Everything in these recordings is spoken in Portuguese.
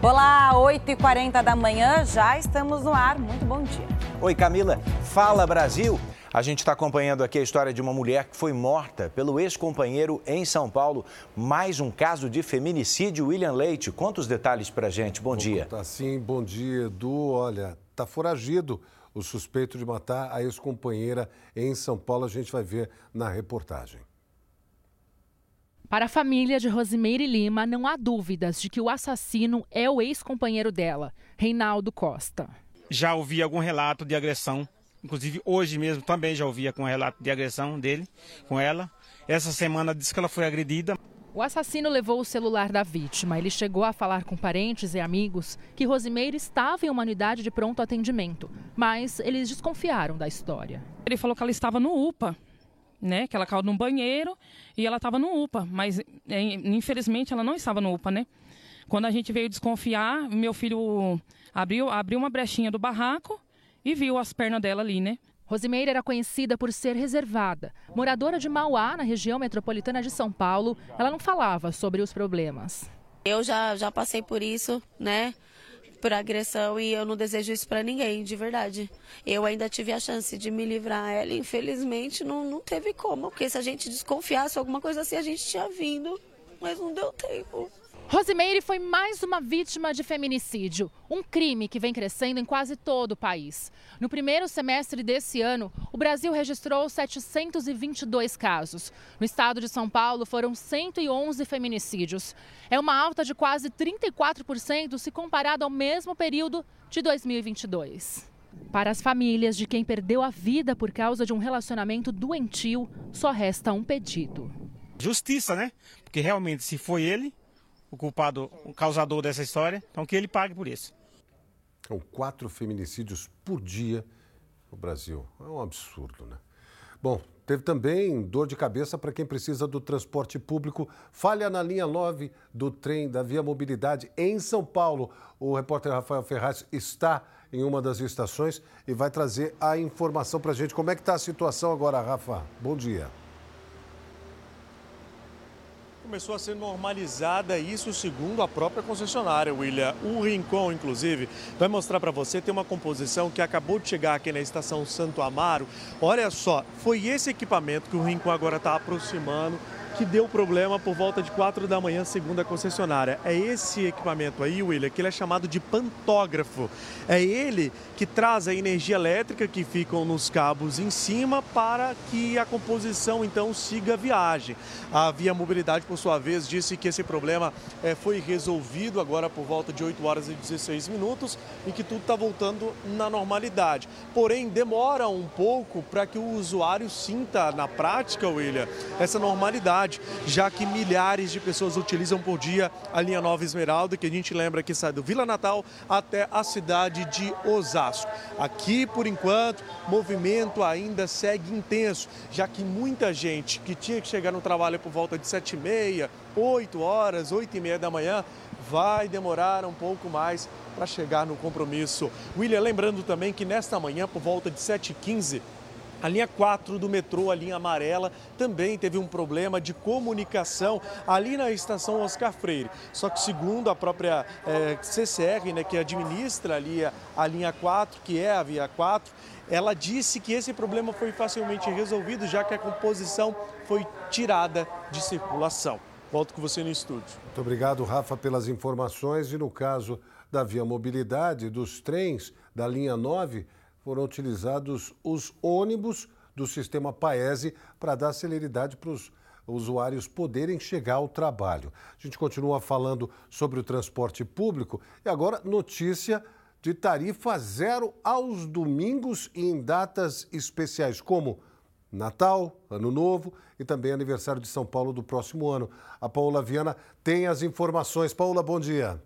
Olá, 8h40 da manhã, já estamos no ar. Muito bom dia. Oi, Camila. Fala, Brasil. A gente está acompanhando aqui a história de uma mulher que foi morta pelo ex-companheiro em São Paulo. Mais um caso de feminicídio. William Leite, conta os detalhes para a gente. Bom dia. Tá sim, bom dia, Edu. Olha, tá foragido o suspeito de matar a ex-companheira em São Paulo. A gente vai ver na reportagem. Para a família de Rosimeire Lima, não há dúvidas de que o assassino é o ex-companheiro dela, Reinaldo Costa. Já ouvi algum relato de agressão, inclusive hoje mesmo também já ouvi com um relato de agressão dele com ela. Essa semana disse que ela foi agredida. O assassino levou o celular da vítima. Ele chegou a falar com parentes e amigos que Rosimeire estava em uma unidade de pronto atendimento, mas eles desconfiaram da história. Ele falou que ela estava no UPA, né? Que ela caiu no banheiro e ela estava no UPA, mas é, infelizmente ela não estava no UPA, né? Quando a gente veio desconfiar, meu filho abriu, abriu uma brechinha do barraco e viu as pernas dela ali, né? Rosimeira era conhecida por ser reservada. Moradora de Mauá, na região metropolitana de São Paulo, ela não falava sobre os problemas. Eu já, já passei por isso, né? Por agressão e eu não desejo isso para ninguém, de verdade. Eu ainda tive a chance de me livrar ela, infelizmente não, não teve como, porque se a gente desconfiasse alguma coisa assim, a gente tinha vindo, mas não deu tempo. Rosimeire foi mais uma vítima de feminicídio, um crime que vem crescendo em quase todo o país. No primeiro semestre desse ano, o Brasil registrou 722 casos. No estado de São Paulo, foram 111 feminicídios. É uma alta de quase 34% se comparado ao mesmo período de 2022. Para as famílias de quem perdeu a vida por causa de um relacionamento doentio, só resta um pedido. Justiça, né? Porque realmente, se foi ele, o culpado, o causador dessa história, então que ele pague por isso. São quatro feminicídios por dia no Brasil. É um absurdo, né? Bom, teve também dor de cabeça para quem precisa do transporte público. Falha na linha 9 do trem da Via Mobilidade em São Paulo. O repórter Rafael Ferraz está em uma das estações e vai trazer a informação para a gente. Como é que está a situação agora, Rafa? Bom dia começou a ser normalizada, isso segundo a própria concessionária, William. O Rincon, inclusive, vai mostrar para você, tem uma composição que acabou de chegar aqui na estação Santo Amaro. Olha só, foi esse equipamento que o Rincon agora está aproximando que deu problema por volta de 4 da manhã, segundo a concessionária. É esse equipamento aí, William, que ele é chamado de pantógrafo. É ele que traz a energia elétrica que ficam nos cabos em cima para que a composição então siga a viagem. A Via Mobilidade, por sua vez, disse que esse problema é, foi resolvido agora por volta de 8 horas e 16 minutos e que tudo está voltando na normalidade. Porém, demora um pouco para que o usuário sinta na prática, William, essa normalidade cidade, já que milhares de pessoas utilizam por dia a linha Nova Esmeralda, que a gente lembra que sai do Vila Natal até a cidade de Osasco. Aqui, por enquanto, movimento ainda segue intenso, já que muita gente que tinha que chegar no trabalho por volta de 7 e meia, 8 horas, 8 e meia da manhã, vai demorar um pouco mais para chegar no compromisso. William, lembrando também que nesta manhã, por volta de 7h15, a linha 4 do metrô, a linha amarela, também teve um problema de comunicação ali na estação Oscar Freire. Só que segundo a própria é, CCR, né, que administra ali a, a linha 4, que é a via 4, ela disse que esse problema foi facilmente resolvido, já que a composição foi tirada de circulação. Volto com você no estúdio. Muito obrigado, Rafa, pelas informações. E no caso da Via Mobilidade, dos trens da linha 9, foram utilizados os ônibus do sistema Paese para dar celeridade para os usuários poderem chegar ao trabalho. A gente continua falando sobre o transporte público e agora notícia de tarifa zero aos domingos e em datas especiais, como Natal, Ano Novo e também aniversário de São Paulo do próximo ano. A Paula Viana tem as informações. Paula, bom dia.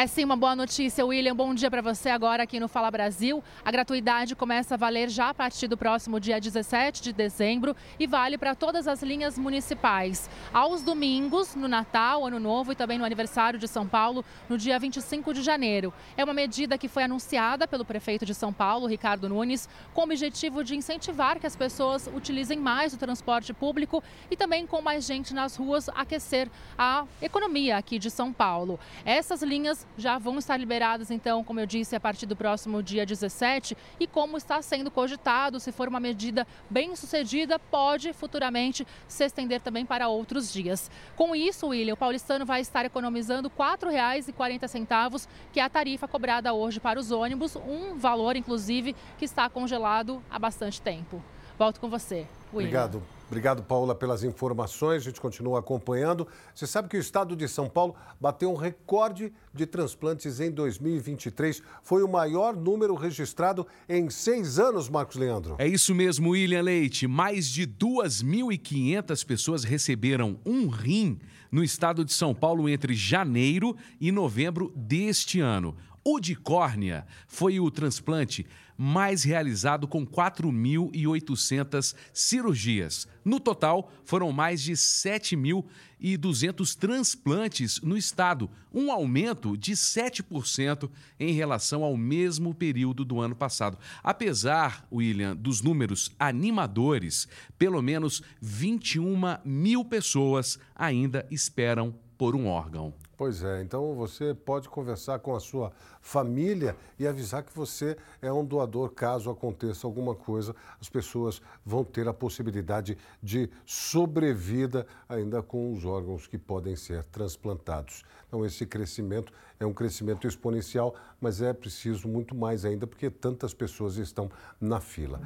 É sim uma boa notícia, William. Bom dia para você agora aqui no Fala Brasil. A gratuidade começa a valer já a partir do próximo dia 17 de dezembro e vale para todas as linhas municipais. Aos domingos, no Natal, Ano Novo e também no aniversário de São Paulo, no dia 25 de janeiro. É uma medida que foi anunciada pelo prefeito de São Paulo, Ricardo Nunes, com o objetivo de incentivar que as pessoas utilizem mais o transporte público e também com mais gente nas ruas aquecer a economia aqui de São Paulo. Essas linhas já vão estar liberadas, então, como eu disse, a partir do próximo dia 17. E como está sendo cogitado, se for uma medida bem sucedida, pode futuramente se estender também para outros dias. Com isso, William, o paulistano vai estar economizando R$ 4,40, que é a tarifa cobrada hoje para os ônibus, um valor, inclusive, que está congelado há bastante tempo. Volto com você, William. Obrigado. Obrigado, Paula, pelas informações. A gente continua acompanhando. Você sabe que o estado de São Paulo bateu um recorde de transplantes em 2023. Foi o maior número registrado em seis anos, Marcos Leandro. É isso mesmo, William Leite. Mais de 2.500 pessoas receberam um rim no estado de São Paulo entre janeiro e novembro deste ano. O de córnea foi o transplante mais realizado com 4.800 cirurgias. No total, foram mais de 7.200 transplantes no estado, um aumento de 7% em relação ao mesmo período do ano passado. Apesar, William, dos números animadores, pelo menos 21 mil pessoas ainda esperam por um órgão. Pois é, então você pode conversar com a sua família e avisar que você é um doador caso aconteça alguma coisa. As pessoas vão ter a possibilidade de sobrevida ainda com os órgãos que podem ser transplantados. Então, esse crescimento é um crescimento exponencial, mas é preciso muito mais ainda porque tantas pessoas estão na fila.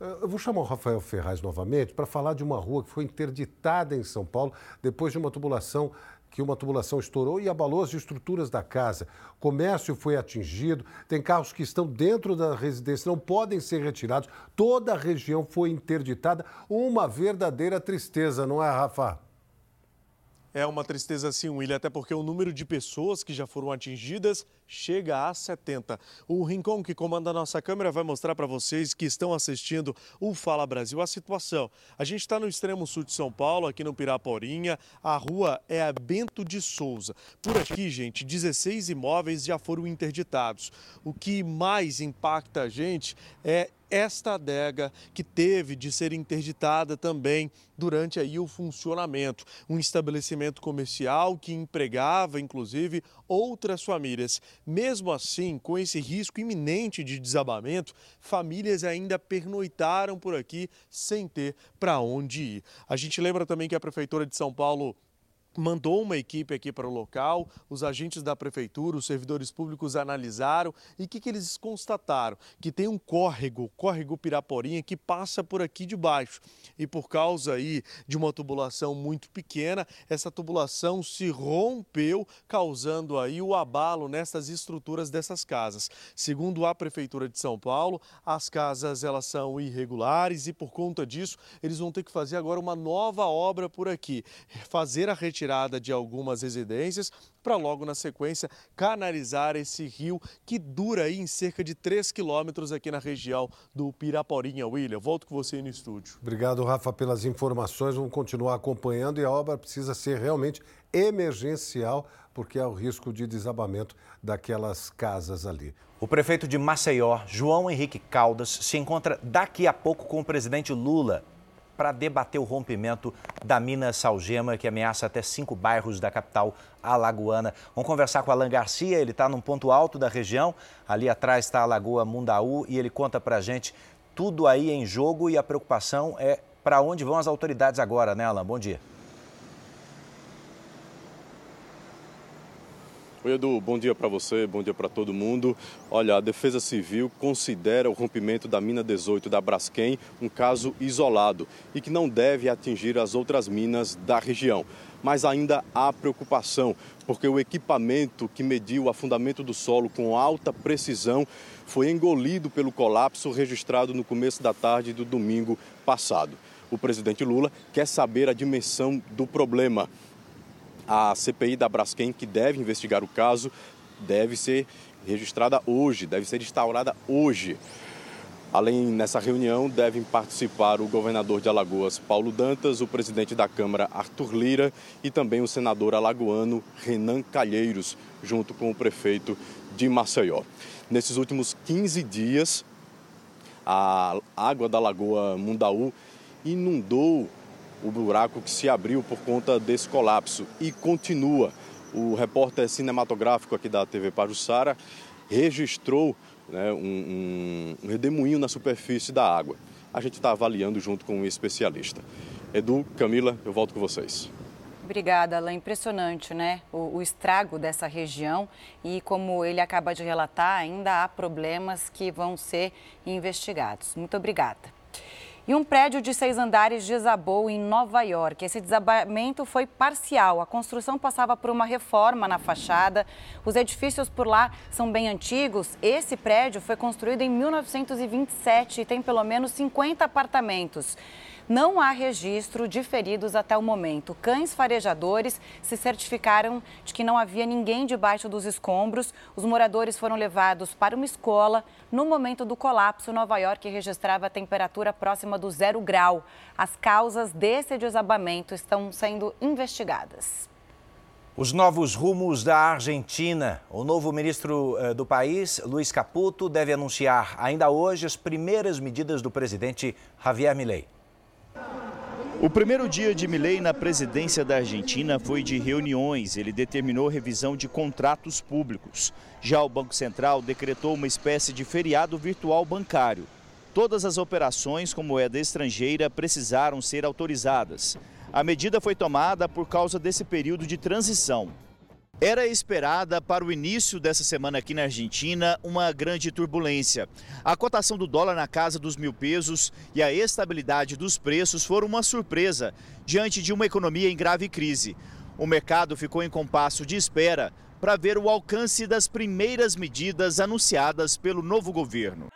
Eu vou chamar o Rafael Ferraz novamente para falar de uma rua que foi interditada em São Paulo depois de uma tubulação que uma tubulação estourou e abalou as estruturas da casa. Comércio foi atingido, tem carros que estão dentro da residência, não podem ser retirados. Toda a região foi interditada. Uma verdadeira tristeza, não é, Rafa? É uma tristeza sim, William, até porque o número de pessoas que já foram atingidas chega a 70. O Rincon, que comanda a nossa câmera, vai mostrar para vocês que estão assistindo o Fala Brasil a situação. A gente está no extremo sul de São Paulo, aqui no Piraporinha. A rua é a Bento de Souza. Por aqui, gente, 16 imóveis já foram interditados. O que mais impacta a gente é esta adega que teve de ser interditada também durante aí o funcionamento. Um estabelecimento comercial que empregava, inclusive, outras famílias. Mesmo assim, com esse risco iminente de desabamento, famílias ainda pernoitaram por aqui sem ter para onde ir. A gente lembra também que a Prefeitura de São Paulo mandou uma equipe aqui para o local, os agentes da prefeitura, os servidores públicos analisaram e o que, que eles constataram? Que tem um córrego, córrego Piraporinha, que passa por aqui de baixo e por causa aí de uma tubulação muito pequena, essa tubulação se rompeu, causando aí o abalo nessas estruturas dessas casas. Segundo a prefeitura de São Paulo, as casas elas são irregulares e por conta disso eles vão ter que fazer agora uma nova obra por aqui, fazer a retirada retirada de algumas residências para logo na sequência canalizar esse rio que dura aí em cerca de 3 quilômetros aqui na região do Piraporinha. William, volto com você no estúdio. Obrigado, Rafa, pelas informações. Vamos continuar acompanhando e a obra precisa ser realmente emergencial, porque há o risco de desabamento daquelas casas ali. O prefeito de Maceió, João Henrique Caldas, se encontra daqui a pouco com o presidente Lula para debater o rompimento da mina Salgema, que ameaça até cinco bairros da capital alagoana. Vamos conversar com Alan Garcia, ele está num ponto alto da região, ali atrás está a Lagoa Mundaú, e ele conta para a gente tudo aí em jogo e a preocupação é para onde vão as autoridades agora, né, Alan? Bom dia. Edu, bom dia para você, bom dia para todo mundo. Olha, a Defesa Civil considera o rompimento da mina 18 da Braskem um caso isolado e que não deve atingir as outras minas da região. Mas ainda há preocupação, porque o equipamento que mediu o afundamento do solo com alta precisão foi engolido pelo colapso registrado no começo da tarde do domingo passado. O presidente Lula quer saber a dimensão do problema. A CPI da Braskem, que deve investigar o caso, deve ser registrada hoje, deve ser instaurada hoje. Além nessa reunião, devem participar o governador de Alagoas, Paulo Dantas, o presidente da Câmara, Arthur Lira, e também o senador alagoano, Renan Calheiros, junto com o prefeito de Maceió. Nesses últimos 15 dias, a água da Lagoa Mundaú inundou o buraco que se abriu por conta desse colapso e continua. O repórter cinematográfico aqui da TV Pajussara registrou né, um, um, redemoinho na superfície da água. A gente está avaliando junto com um especialista. Edu, Camila, eu volto com vocês. Obrigada, Alain. Impressionante, né? O, o, estrago dessa região e, como ele acaba de relatar, ainda há problemas que vão ser investigados. Muito obrigada. E um prédio de seis andares desabou em Nova York. Esse desabamento foi parcial. A construção passava por uma reforma na fachada. Os edifícios por lá são bem antigos. Esse prédio foi construído em 1927 e tem pelo menos 50 apartamentos. Não há registro de feridos até o momento. Cães farejadores se certificaram de que não havia ninguém debaixo dos escombros. Os moradores foram levados para uma escola. No momento do colapso, Nova York registrava temperatura próxima do zero grau. As causas desse desabamento estão sendo investigadas. Os novos rumos da Argentina. O novo ministro eh, do país, Luiz Caputo, deve anunciar ainda hoje as primeiras medidas do presidente Javier Milei. O primeiro dia de Milei na presidência da Argentina foi de reuniões. Ele determinou revisão de contratos públicos. Já o Banco Central decretou uma espécie de feriado virtual bancário. Todas as operações com moeda estrangeira precisaram ser autorizadas. A medida foi tomada por causa desse período de transição. Era esperada para o início dessa semana aqui na Argentina uma grande turbulência. A cotação do dólar na casa dos mil pesos e a estabilidade dos preços foram uma surpresa diante de uma economia em grave crise. O mercado ficou em compasso de espera para ver o alcance das primeiras medidas anunciadas pelo novo governo.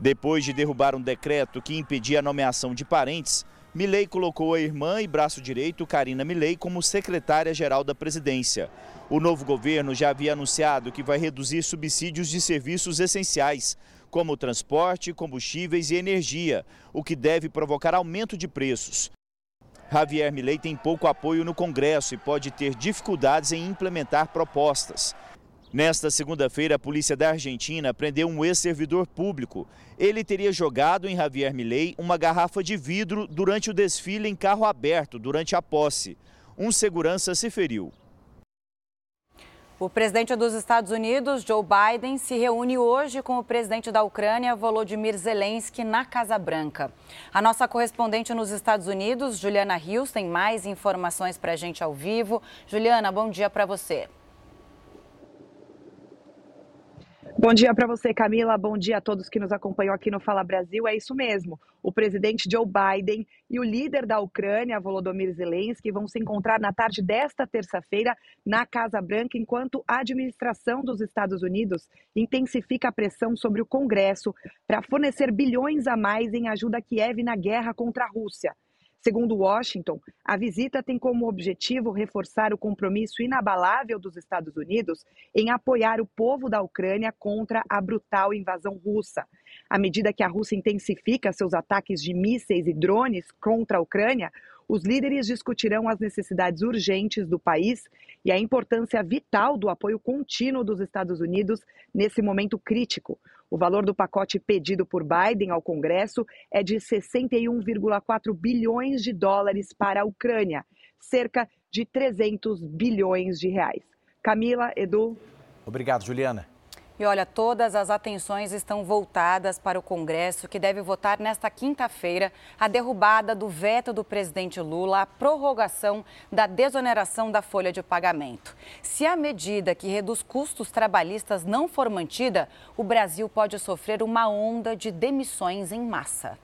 Depois de derrubar um decreto que impedia a nomeação de parentes, Milei colocou a irmã e braço direito, Karina Milei, como secretária-geral da presidência. O novo governo já havia anunciado que vai reduzir subsídios de serviços essenciais, como transporte, combustíveis e energia, o que deve provocar aumento de preços. Javier Milei tem pouco apoio no Congresso e pode ter dificuldades em implementar propostas. Nesta segunda-feira, a polícia da Argentina prendeu um ex-servidor público. Ele teria jogado em Javier Milei uma garrafa de vidro durante o desfile em carro aberto, durante a posse. Um segurança se feriu. O presidente dos Estados Unidos, Joe Biden, se reúne hoje com o presidente da Ucrânia, Volodymyr Zelensky, na Casa Branca. A nossa correspondente nos Estados Unidos, Juliana Rios, tem mais informações para a gente ao vivo. Juliana, bom dia para você. Bom dia para você, Camila. Bom dia a todos que nos acompanham aqui no Fala Brasil. É isso mesmo. O presidente Joe Biden e o líder da Ucrânia, Volodymyr Zelensky, vão se encontrar na tarde desta terça-feira na Casa Branca, enquanto a administração dos Estados Unidos intensifica a pressão sobre o Congresso para fornecer bilhões a mais em ajuda a Kiev na guerra contra a Rússia. Segundo Washington, a visita tem como objetivo reforçar o compromisso inabalável dos Estados Unidos em apoiar o povo da Ucrânia contra a brutal invasão russa. À medida que a Rússia intensifica seus ataques de mísseis e drones contra a Ucrânia, os líderes discutirão as necessidades urgentes do país e a importância vital do apoio contínuo dos Estados Unidos nesse momento crítico. O valor do pacote pedido por Biden ao Congresso é de 61,4 bilhões de dólares para a Ucrânia, cerca de 300 bilhões de reais. Camila, Edu. Obrigado, Juliana. E olha, todas as atenções estão voltadas para o Congresso, que deve votar nesta quinta-feira a derrubada do veto do presidente Lula à prorrogação da desoneração da folha de pagamento. Se a medida que reduz custos trabalhistas não for mantida, o Brasil pode sofrer uma onda de demissões em massa.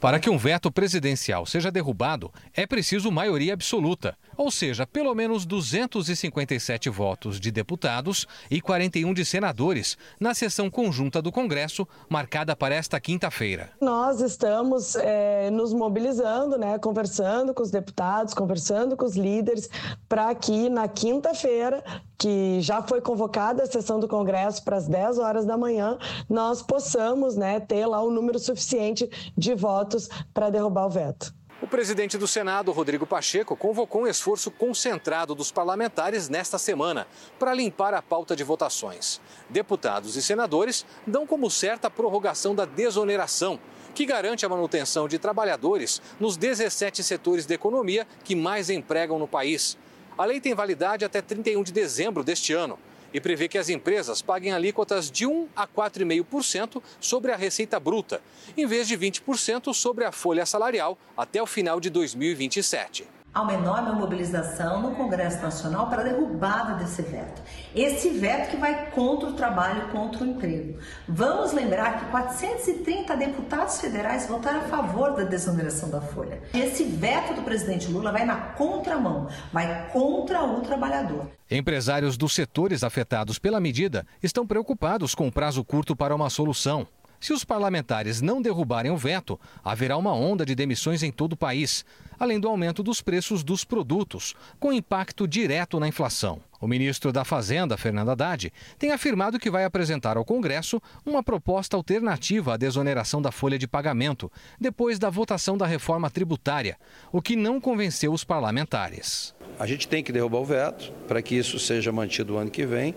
Para que um veto presidencial seja derrubado, é preciso maioria absoluta, ou seja, pelo menos 257 votos de deputados e 41 de senadores, na sessão conjunta do Congresso, marcada para esta quinta-feira. Nós estamos é, nos mobilizando, né, conversando com os deputados, conversando com os líderes, para que na quinta-feira que já foi convocada a sessão do Congresso para as 10 horas da manhã, nós possamos né, ter lá um número suficiente de votos para derrubar o veto. O presidente do Senado, Rodrigo Pacheco, convocou um esforço concentrado dos parlamentares nesta semana para limpar a pauta de votações. Deputados e senadores dão como certa a prorrogação da desoneração, que garante a manutenção de trabalhadores nos 17 setores da economia que mais empregam no país. A lei tem validade até 31 de dezembro deste ano e prevê que as empresas paguem alíquotas de 1 a 4,5% sobre a receita bruta, em vez de 20% sobre a folha salarial até o final de 2027 há uma enorme mobilização no Congresso Nacional para a derrubada desse veto. Esse veto que vai contra o trabalho, contra o emprego. Vamos lembrar que 430 deputados federais votaram a favor da desoneração da folha. Esse veto do presidente Lula vai na contramão, vai contra o trabalhador. Empresários dos setores afetados pela medida estão preocupados com o prazo curto para uma solução. Se os parlamentares não derrubarem o veto, haverá uma onda de demissões em todo o país, além do aumento dos preços dos produtos, com impacto direto na inflação. O ministro da Fazenda, Fernando Haddad, tem afirmado que vai apresentar ao Congresso uma proposta alternativa à desoneração da folha de pagamento, depois da votação da reforma tributária, o que não convenceu os parlamentares. A gente tem que derrubar o veto para que isso seja mantido o ano que vem,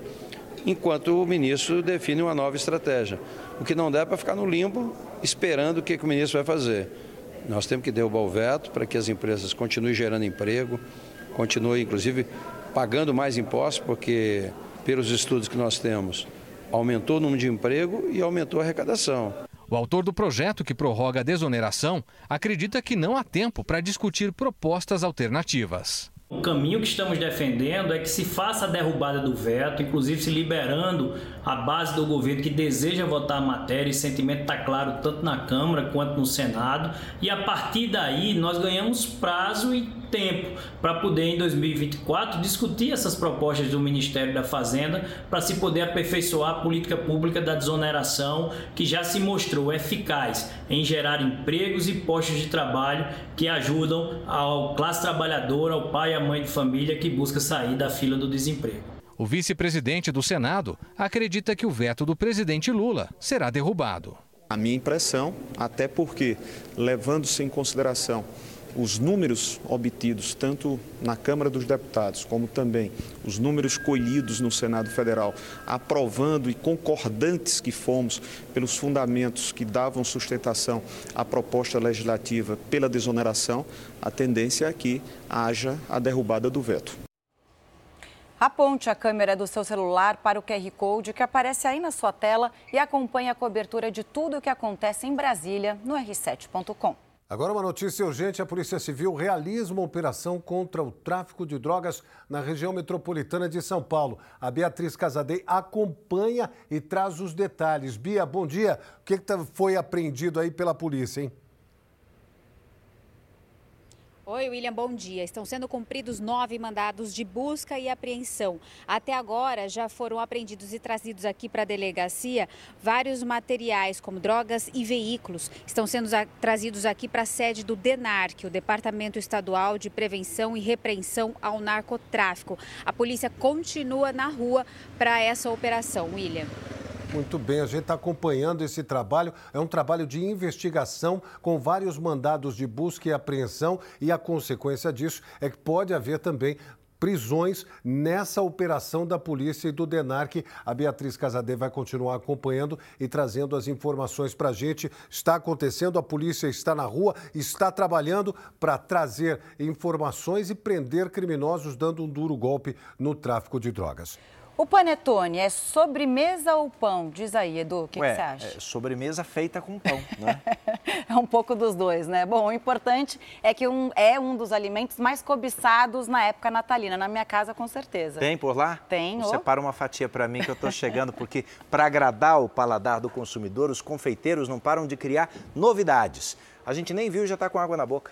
enquanto o ministro define uma nova estratégia. O que não dá é para ficar no limbo esperando o que, que o ministro vai fazer. Nós temos que derrubar o veto para que as empresas continuem gerando emprego, continuem, inclusive, pagando mais impostos, porque, pelos estudos que nós temos, aumentou o número de emprego e aumentou a arrecadação. O autor do projeto que prorroga a desoneração acredita que não há tempo para discutir propostas alternativas. O caminho que estamos defendendo é que se faça a derrubada do veto, inclusive se liberando a base do governo que deseja votar a matéria, e sentimento está claro tanto na Câmara quanto no Senado, e a partir daí nós ganhamos prazo e tempo para poder em 2024 discutir essas propostas do Ministério da Fazenda para se poder aperfeiçoar a política pública da desoneração que já se mostrou eficaz em gerar empregos e postos de trabalho que ajudam ao classe trabalhadora, ao pai e à mãe de família que busca sair da fila do desemprego. O vice-presidente do Senado acredita que o veto do presidente Lula será derrubado. A minha impressão, até porque, levando-se em consideração os números obtidos tanto na Câmara dos Deputados como também os números colhidos no Senado Federal, aprovando e concordantes que fomos pelos fundamentos que davam sustentação à proposta legislativa pela desoneração, a tendência é que haja a derrubada do veto. Aponte a câmera do seu celular para o QR Code que aparece aí na sua tela e acompanhe a cobertura de tudo o que acontece em Brasília no r7.com. Agora uma notícia urgente: a Polícia Civil realiza uma operação contra o tráfico de drogas na região metropolitana de São Paulo. A Beatriz Casadei acompanha e traz os detalhes. Bia, bom dia. O que, tá, foi apreendido aí pela polícia, hein? Oi, William, bom dia. Estão sendo cumpridos nove mandados de busca e apreensão. Até agora já foram apreendidos e trazidos aqui para a delegacia vários materiais, como drogas e veículos. Estão sendo trazidos aqui para a sede do DENARC, o Departamento Estadual de Prevenção e Repreensão ao Narcotráfico. A polícia continua na rua para essa operação, William. Muito bem, a gente está acompanhando esse trabalho. É um trabalho de investigação com vários mandados de busca e apreensão, e a consequência disso é que pode haver também prisões nessa operação da polícia e do DENARC. A Beatriz Casadei vai continuar acompanhando e trazendo as informações para a gente. Está acontecendo, a polícia está na rua, está trabalhando para trazer informações e prender criminosos, dando um duro golpe no tráfico de drogas. O panetone é sobremesa ou pão? Diz aí, Edu, o que, que, você acha? É sobremesa feita com pão, né? é um pouco dos dois, né? Bom, o importante é que um, é um dos alimentos mais cobiçados na época natalina. Na minha casa, com certeza. Tem por lá? Tem. Separa uma fatia para mim que eu estou chegando, porque para agradar o paladar do consumidor, os confeiteiros não param de criar novidades. A gente nem viu e já está com água na boca.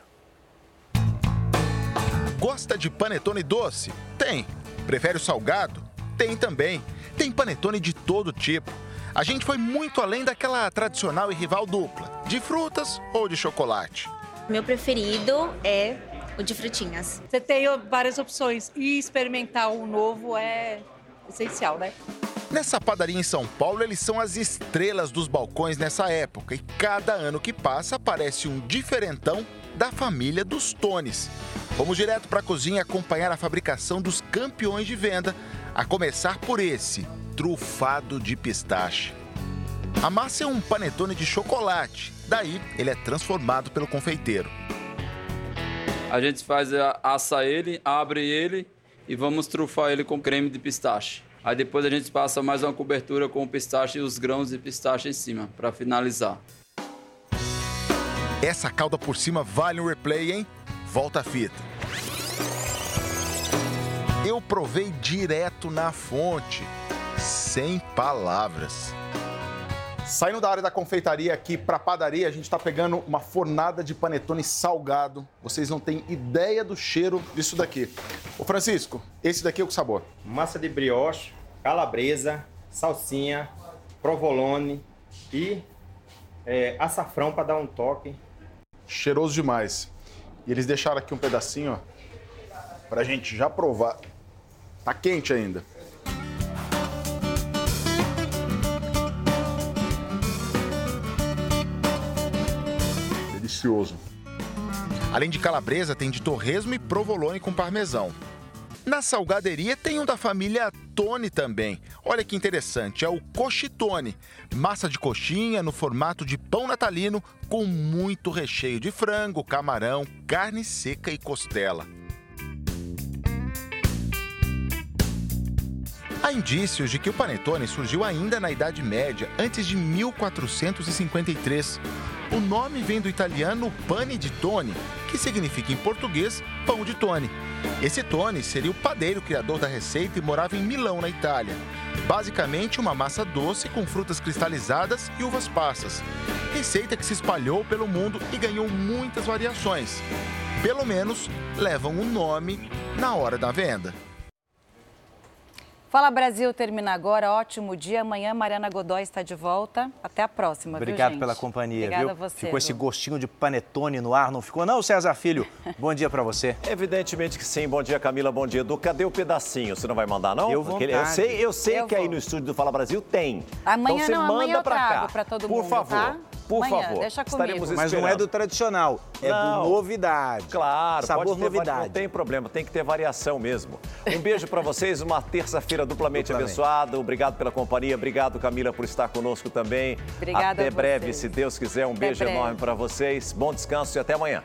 Gosta de panetone doce? Tem. Prefere o salgado? Tem também. Tem panetone de todo tipo. A gente foi muito além daquela tradicional e rival dupla, de frutas ou de chocolate. Meu preferido é o de frutinhas. Você tem várias opções e experimentar o novo é essencial, né? Nessa padaria em São Paulo, eles são as estrelas dos balcões nessa época. E cada ano que passa aparece um diferentão da família dos Tones. Vamos direto para a cozinha acompanhar a fabricação dos campeões de venda, a começar por esse, trufado de pistache. A massa é um panetone de chocolate, daí ele é transformado pelo confeiteiro. A gente faz assa ele, abre ele e vamos trufar ele com creme de pistache. Aí depois a gente passa mais uma cobertura com o pistache e os grãos de pistache em cima, para finalizar. Essa calda por cima vale um replay, hein? Volta a fita. Eu provei direto na fonte, sem palavras. Saindo da área da confeitaria aqui para a padaria, a gente está pegando uma fornada de panetone salgado. Vocês não têm ideia do cheiro disso daqui. Ô Francisco, esse daqui é o sabor? Massa de brioche, calabresa, salsinha, provolone e é, açafrão para dar um toque. Cheiroso demais. E eles deixaram aqui um pedacinho, para a gente já provar. Tá quente ainda. Delicioso. Além de calabresa, tem de torresmo e provolone com parmesão. Na salgaderia tem um da família Tone também. Olha que interessante, é o cochitone. Massa de coxinha no formato de pão natalino com muito recheio de frango, camarão, carne seca e costela. Há indícios de que o panetone surgiu ainda na Idade Média, antes de 1453. O nome vem do italiano pane di tone, que significa em português pão de tone. Esse Tone seria o padeiro criador da receita e morava em Milão, na Itália. Basicamente, uma massa doce com frutas cristalizadas e uvas passas. Receita que se espalhou pelo mundo e ganhou muitas variações. Pelo menos levam o um nome na hora da venda. Fala Brasil termina agora. Ótimo dia. Amanhã Mariana Godoy está de volta. Até a próxima. Obrigado viu, pela companhia. Obrigada viu? a você. Ficou esse gostinho de panetone no ar, não ficou? Não, César Filho. Bom dia para você. Evidentemente que sim. Bom dia, Camila. Bom dia, Edu. Cadê o pedacinho? Você não vai mandar, não? Eu vou. Eu sei, eu sei Eu que vou. aí no estúdio do Fala Brasil tem. Amanhã então você não, manda amanhã eu pra trago cá. para todo Por mundo, favor. tá? Por Amanhã, favor. deixa comigo. Estaremos Mas não é do tradicional, é Não. do novidade. Claro, Sabor pode ter, vari- novidade. Não tem problema, tem que ter variação mesmo. Um beijo para vocês, uma terça-feira duplamente, Duplamente. abençoada. Obrigado pela companhia, obrigado Camila por estar conosco também. Obrigada Até a breve, vocês. se Deus quiser. Um Até beijo breve. enorme para vocês. Bom descanso e até amanhã.